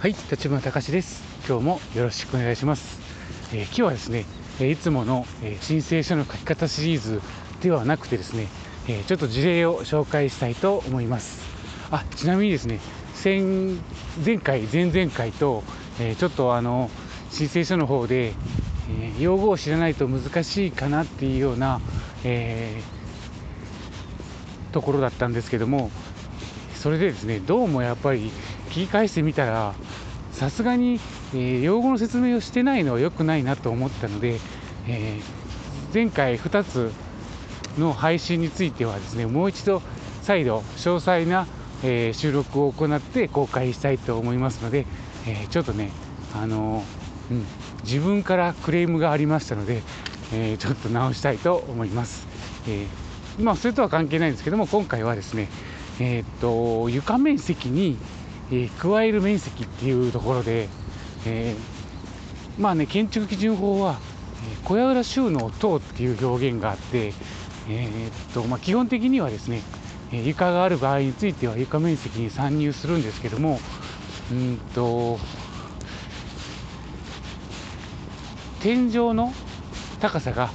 はい、立花隆です。今日もよろしくお願いします。えー今日はですね、えーいつもの、えー申請書の書き方シリーズではなくてですね、えーちょっと事例を紹介したいと思います。あ、ちなみにですね、先前回、前々回と、えーちょっとあの申請書の方で、えー用語を知らないと難しいかなっていうような、えーところだったんですけども、それでですねどうもやっぱり聞き返してみたらさすがに、えー用語の説明をしてないのは良くないなと思ったので、えー前回2つの配信についてはですねもう一度再度詳細な、えー収録を行って公開したいと思いますので、えちょっとねあのうん、自分からクレームがありましたので、えちょっと直したいと思います。えまあ、それとは関係ないんですけども今回はですねえっと床面積に、えー加える面積っていうところで、えーまあね建築基準法は、えー小屋裏収納等っていう表現があって、えっとまあ、基本的にはですね、え床がある場合については床面積に参入するんですけどもうんと天井の高さが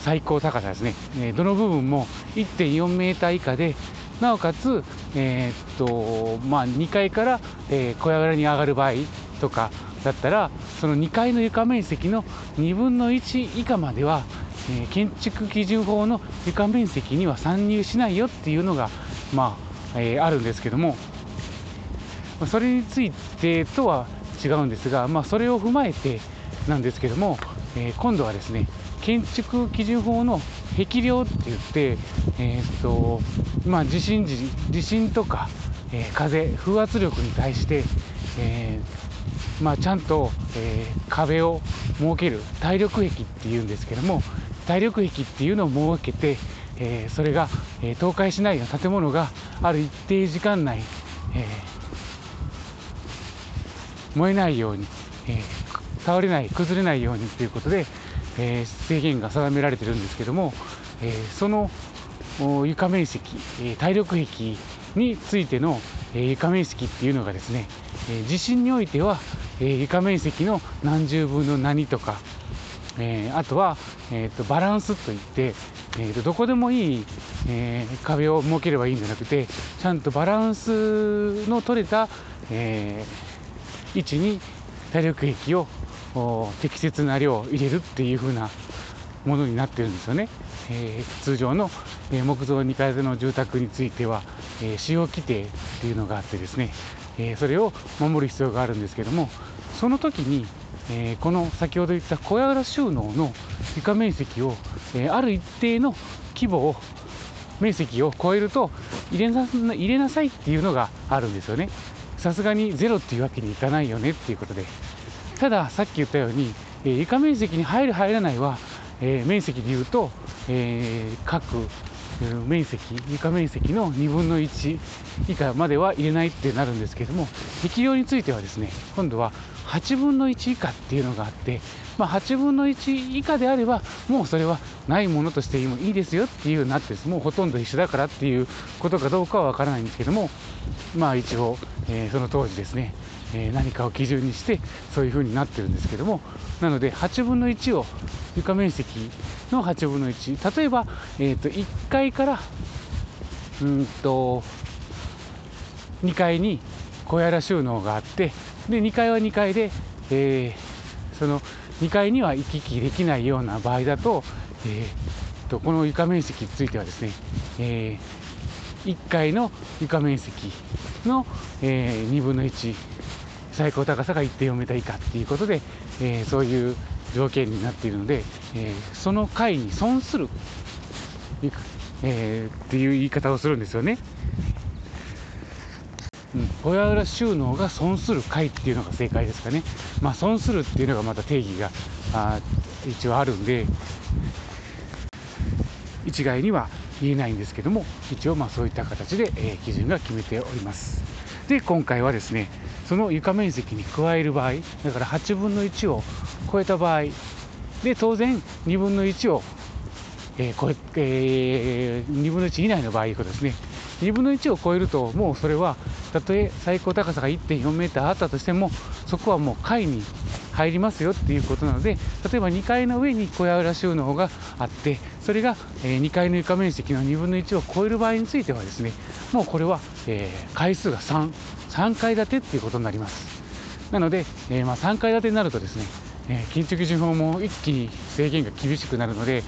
最高高さですね、えどの部分も1.4メーター以下で、なおかつ、えーとまあ、2階から、えー小屋裏に上がる場合とかだったら、その2階の床面積の2分の1以下までは、えー建築基準法の床面積には参入しないよっていうのが、まあえーあるんですけども、それについてとは違うんですが、まあ、それを踏まえてなんですけども、えー今度はですね建築基準法の壁量って言って、えーっとまあ、地震時地震とか、えー風風圧力に対して、えーまあ、ちゃんと、えー壁を設ける耐力壁っていうんですけども耐力壁っていうのを設けて、えそれが、え倒壊しないような建物がある一定時間内、え燃えないように、え倒れない、崩れないようにということで、え制限が定められてるんですけども、えその床面積、えー耐力壁についての、え床面積っていうのがですね、え地震においては、え床面積の何十分の何とか、えあとは、えーとバランスといって、えーとどこでもいい、え壁を設ければいいんじゃなくてちゃんとバランスの取れた、え位置に耐力壁を適切な量を入れるっていう風なものになってるんですよね。えー通常の、え木造2階建ての住宅については、えー使用規定っていうのがあってですね、えそれを守る必要があるんですけどもその時に、えこの先ほど言った小屋裏収納の床面積を、えある一定の規模を面積を超えると入れな入れなさいっていうのがあるんですよね。さすがにゼロっていうわけにいかないよねっていうことで。ただ、さっき言ったように、え床面積に入る、入らないは、え面積で言うと、えー各面積、床面積の2分の1以下までは入れないってなるんですけども、適量についてはですね、今度は8分の1以下っていうのがあって、まあ、8分の1以下であれば、もうそれはないものとしてもいいですよっていうなって、もうほとんど一緒だからっていうことかどうかはわからないんですけども、まあ一応、えーその当時ですね、え何かを基準にしてそういう風になってるんですけどもなので8分の1を床面積の8分の1例えば、えー、と1階からうんと2階に小屋裏収納があってで2階は2階で、えーその2階には行き来できないような場合だと,、えーとこの床面積についてはですね、え1階の床面積の、え2分の1最高高さが1.4メーター以下っていうことで、えーそういう条件になっているので、えーその階に損する、えーっていう言い方をするんですよね。うん、小屋裏収納が損する階っていうのが正解ですかね。まあ損するっていうのがまた定義があ一応あるんで、一概には言えないんですけども、一応まあそういった形で、えー基準が決めております。で、今回はですね、その床面積に加える場合、だから8分の1を超えた場合、で、当然2分の1を、えーええー2分の1以内の場合いうことですね。2分の1を超えると、もうそれは、たとえ最高高さが1.4メーターあったとしてもそこはもう階に入りますよっていうことなので例えば2階の上に小屋裏収納があってそれが、え2階の床面積の2分の1を超える場合についてはですねもうこれは、え、階数が3 3階建てっていうことになりますなので、え、まあ、3階建てになるとですね、え建築基準法も一気に制限が厳しくなるので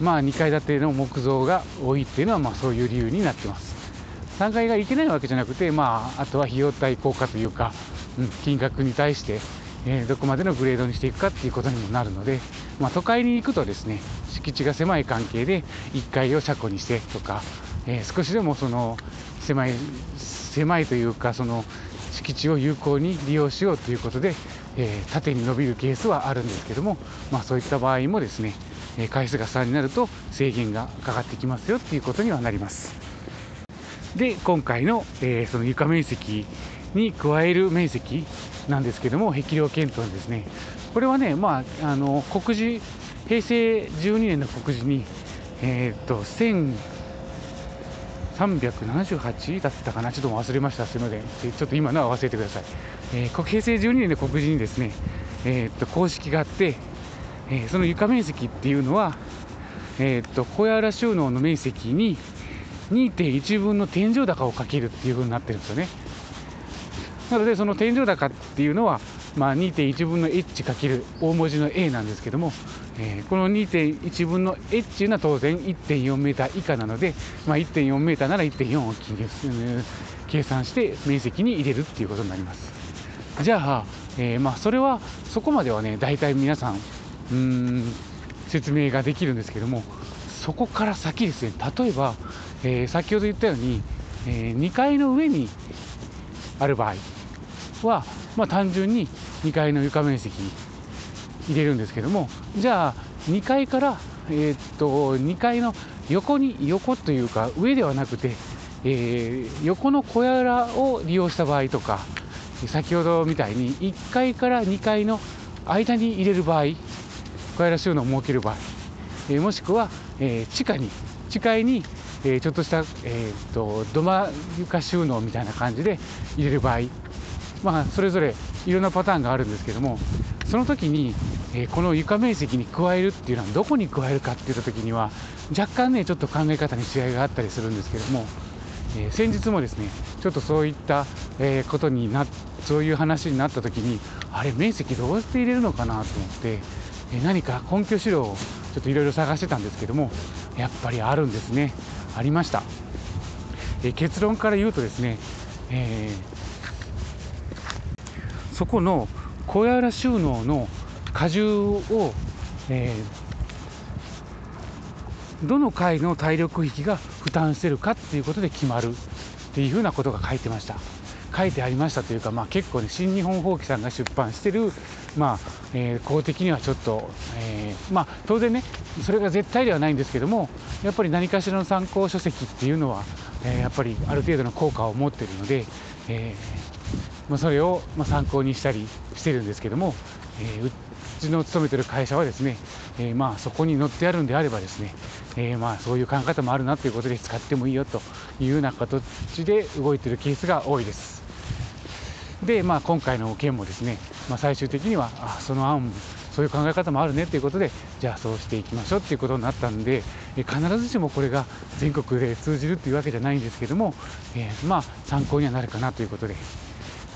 まあ、2階建ての木造が多いっていうのはまあそういう理由になってます。3階がいけないわけじゃなくて、まあ、あとは費用対効果というか、うん、金額に対して、え、どこまでのグレードにしていくかっていうことにもなるので、まあ、都会に行くとですね敷地が狭い関係で1階を車庫にしてとか、えー、少しでもその狭い狭いというかその敷地を有効に利用しようということで、えー、縦に伸びるケースはあるんですけども、まあ、そういった場合もですね回数が3になると制限がかかってきますよっていうことにはなります。で今回の、えー、その床面積に加える面積なんですけども壁量検討ですね。これはねまああの告示平成12年の告示にえー、っと1378だったかなちょっと忘れましたすみません。ちょっと今のは忘れてください、えー、平成12年の告示にですねえー、っと公式があってえー、その床面積っていうのは、えー、っと小屋裏収納の面積に2.1分の天井高をかけるっていうふうになってるんですよね。なのでその天井高っていうのは、まあ、2.1分の h かける大文字の a なんですけども、えー、この2.1分の h っていうのは当然1.4メーター以下なので、まあ、1.4メーターなら1.4を計算して面積に入れるっていうことになります。じゃあ、えー、まあそれはそこまではね大体皆さんうん説明ができるんですけどもそこから先ですね。例えば、えー、先ほど言ったように、えー、2階の上にある場合は、まあ、単純に2階の床面積入れるんですけどもじゃあ2階から、えー、っと2階の横に横というか上ではなくて、えー、横の小屋を利用した場合とか先ほどみたいに1階から2階の間に入れる場合小屋収納を設ける場合、えもしくは、え地下に地下に、ちょっとした、えーと、土間床収納みたいな感じで入れる場合、まあ、それぞれいろんなパターンがあるんですけどもその時に、えこの床面積に加えるっていうのはどこに加えるかっていった時には若干ねちょっと考え方に違いがあったりするんですけども、え先日もですねちょっとそういった、えことになそういう話になった時にあれ面積どうやって入れるのかなと思ってえ何か根拠資料をちょっといろいろ探してたんですけどもやっぱりあるんですね。ありました。え結論から言うとですね、えー、そこの小屋裏収納の荷重を、えー、どの階の体力域が負担してるかっていうことで決まるっていうふうなことが書いてました。書いてありましたというか、まあ、結構ね新日本法規さんが出版してる、まあえー、公的にはちょっと、えー、まあ、当然ねそれが絶対ではないんですけどもやっぱり何かしらの参考書籍っていうのは、え、やっぱりある程度の効果を持ってるので、えまあ、それを、ま参考にしたりしてるんですけども、えうちの勤めてる会社はですね、えまあそこに載ってあるんであればですね、えまあそういう考え方もあるなということで使ってもいいよというような形で動いてるケースが多いです。で、まあ、今回の件もですね、まあ、最終的にはあその案そういう考え方もあるねということでじゃあそうしていきましょうということになったんで必ずしもこれが全国で通じるというわけじゃないんですけども、えー、まあ参考にはなるかなということで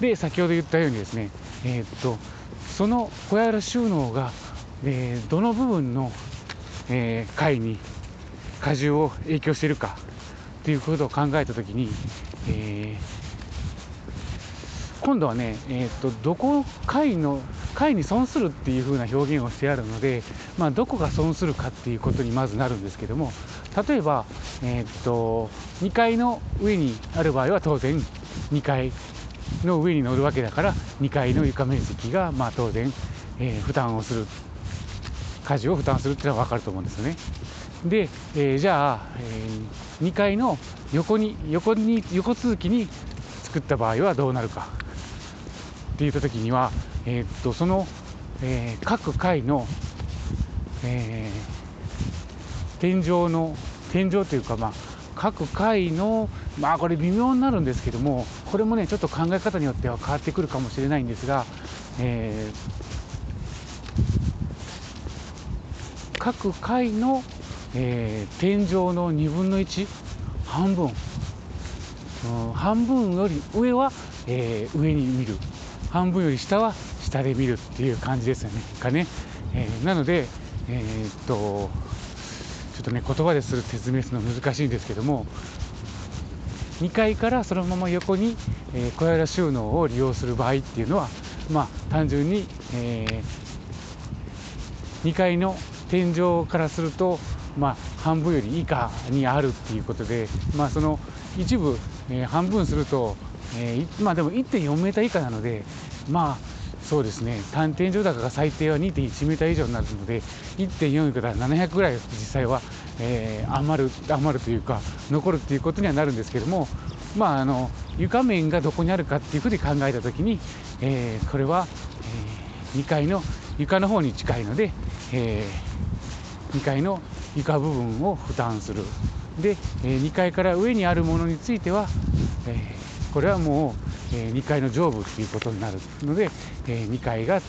で先ほど言ったようにですね、えー、っとその小屋収納が、えー、どの部分の、えー、階に荷重を影響しているかということを考えたときに、え今度はね、えーと、どこ階の階に損するっていう風な表現をしてあるので、まあ、どこが損するかっていうことにまずなるんですけども例えば、えーと、2階の上にある場合は当然2階。の上に乗るわけだから2階の床面積がまあ当然、えー、負担をする家事を負担するっていうのは分かると思うんですよね。で、えー、じゃあ、えー、2階の横に横に横続きに作った場合はどうなるかって言った時には、えー、っとその、えー、各階の、えー、天井の天井というか、まあ、各階の、まあこれ微妙になるんですけども、これもね、ちょっと考え方によっては変わってくるかもしれないんですが、えー、各階の、えー、天井の2分の1、半分、うん、半分より上は、えー、上に見る、半分より下は下で見るっていう感じですよね、かね。えー、なので、えー、っと、ちょっとね、言葉でする説明するの難しいんですけども、2階からそのまま横に、えー、小屋収納を利用する場合っていうのは、まあ、単純に、えー、2階の天井からすると、まあ、半分より以下にあるっていうことで、まあ、その一部、えー、半分すると、えー、まあでも1.4メーター以下なので、まあ、そうですね、単天井高が最低は2.1メーター以上になるので、1.4から700ぐらい実際は、えー、余る余るというか、残るっていうことにはなるんですけども、まあ、あの床面がどこにあるかっていうふうに考えたときに、えー、これは、えー、2階の床の方に近いので、えー、2階の床部分を負担する。で、え2階から上にあるものについては、えこれはもう、え2階の上部っていうことになるので、え2階が、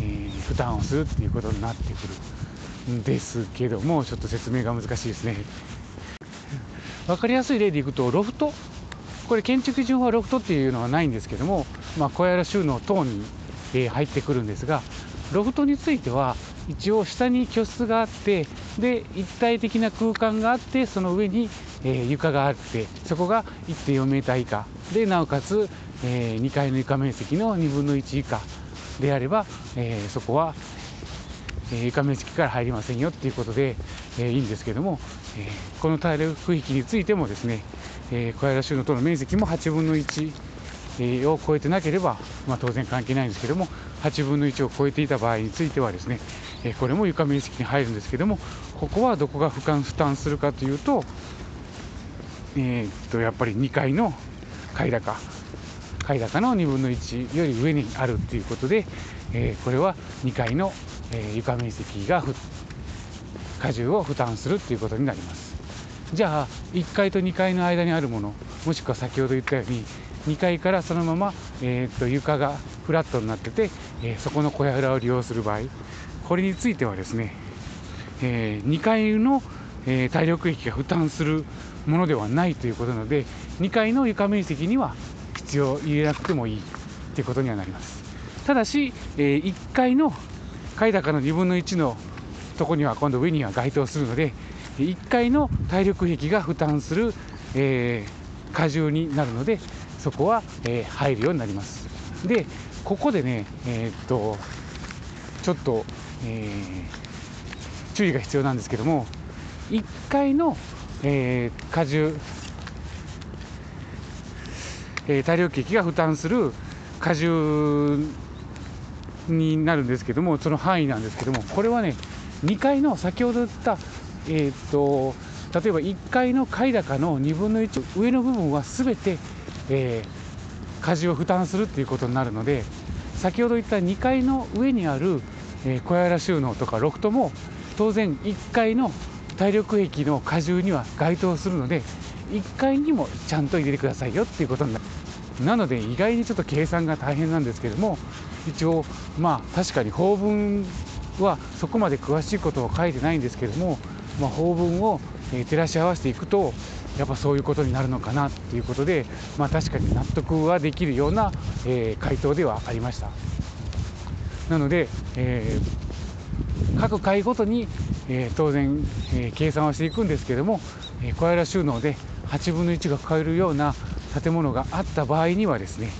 え負担をするっていうことになってくるんですけどもちょっと説明が難しいですね。分かりやすい例でいくとロフト。これ建築基準法はロフトっていうのはないんですけども、まあ、小屋ら収納等に、え入ってくるんですがロフトについては一応下に居室があってで一体的な空間があってその上に、えー、床があってそこが1.4メーター以下。でなおかつ、えー、2階の床面積の2分の1以下であれば、えー、そこは、え床面積から入りませんよっていうことで、えいいんですけども、えこの耐力区域についてもですね、え小屋収納との面積も8分の1を超えてなければ、まあ、当然関係ないんですけども8分の1を超えていた場合についてはですねこれも床面積に入るんですけどもここはどこが負担負担するかというと,、え、っとやっぱり2階の階高階高の2分の1より上にあるということで、えー、これは2階の、えー、床面積が荷重を負担するということになります。じゃあ1階と2階の間にあるものもしくは先ほど言ったように2階からそのまま、えー、と床がフラットになってて、えー、そこの小屋裏を利用する場合これについてはですね、えー、2階の、えー、体力域が負担するものではないということなので2階の床面積には必要入れなくてもいいということにはなりますただし、え、1階の階高の2分の1のとこには今度上には該当するので1階の体力壁が負担する、えー、荷重になるのでそこは、えー、入るようになります。で、ここでね、えー、っと、ちょっと、え、注意が必要なんですけども、1階の、え、荷重、えー、大量機が負担する荷重になるんですけども、その範囲なんですけども、これはね、2階の先ほど言った、えー、っと、例えば1階の階高の2分の1、上の部分はすべてえー、家事を負担するっていうことになるので先ほど言った2階の上にある、えー、小屋収納とかロフトも当然1階の体力壁の荷重には該当するので1階にもちゃんと入れてくださいよっていうことになる。なので意外にちょっと計算が大変なんですけども一応まあ確かに法文はそこまで詳しいことは書いてないんですけども、まあ、法文を照らし合わせていくとやっぱそういうことになるのかなっていうことで、まあ、確かに納得はできるような、えー、回答ではありました。なので、えー、各階ごとに、えー、当然、え計算はしていくんですけども、え小屋収納で8分の1が超えるような建物があった場合にはですね、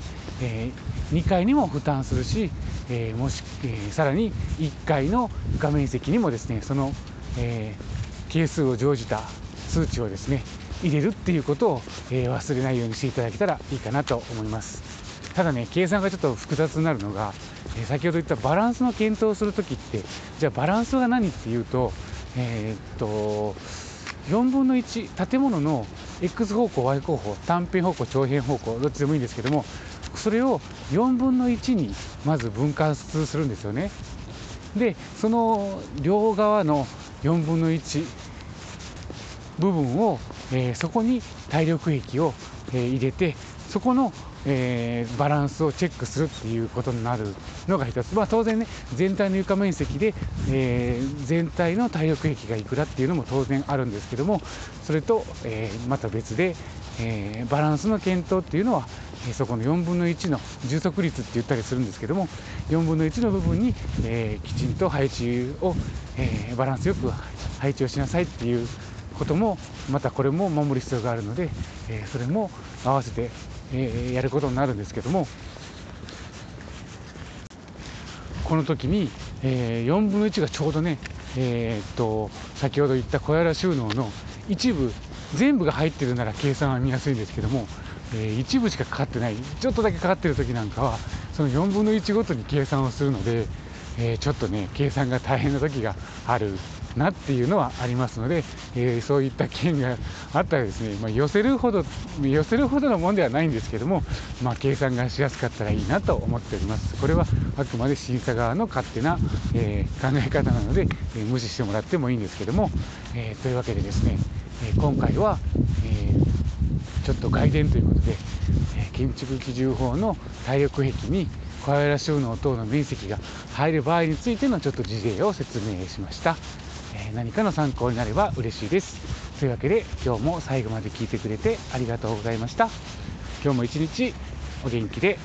え2階にも負担するし、えもし、えさらに1階の画面積にもですねその、え係数を乗じた数値をですね入れるっていうことを、えー、忘れないようにしていただけたらいいかなと思います。ただね計算がちょっと複雑になるのが、えー、先ほど言ったバランスの検討をするときってじゃあバランスが何っていうとえー、っと4分の1建物の X 方向 Y 方向単辺方向長辺方向どっちでもいいんですけどもそれを4分の1にまず分割するんですよね。でその両側の4分の1部分を、えー、そこに体力液を、えー、入れてそこの、えー、バランスをチェックするっていうことになるのが一つ、まあ、当然ね全体の床面積で、えー、全体の体力壁がいくらっていうのも当然あるんですけどもそれと、えー、また別で、えバランスの検討っていうのはそこの4分の1の充足率って言ったりするんですけども4分の1の部分に、えきちんと配置を、えバランスよく配置をしなさいっていうこともまたこれも守る必要があるので、えそれも合わせて、えやることになるんですけどもこの時に、え4分の1がちょうどね、え、っと先ほど言った小屋収納の一部全部が入ってるなら計算は見やすいんですけども、え、一部しかかかってないちょっとだけかかってる時なんかはその4分の1ごとに計算をするので、え、ちょっとね計算が大変な時がある。なっていうのはありますので、えー、そういった件があったらですね、まあ、寄せるほど寄せるほどのもんではないんですけども、まあ、計算がしやすかったらいいなと思っておりますこれはあくまで審査側の勝手な、えー、考え方なので、えー、無視してもらってもいいんですけども、えというわけでですね、え今回は、えちょっと外伝ということで、え建築基準法の体力壁に小屋収納等の面積が入る場合についてのちょっと事例を説明しました。え何かの参考になれば嬉しいです。というわけで今日も最後まで聞いてくれてありがとうございました。今日も一日お元気で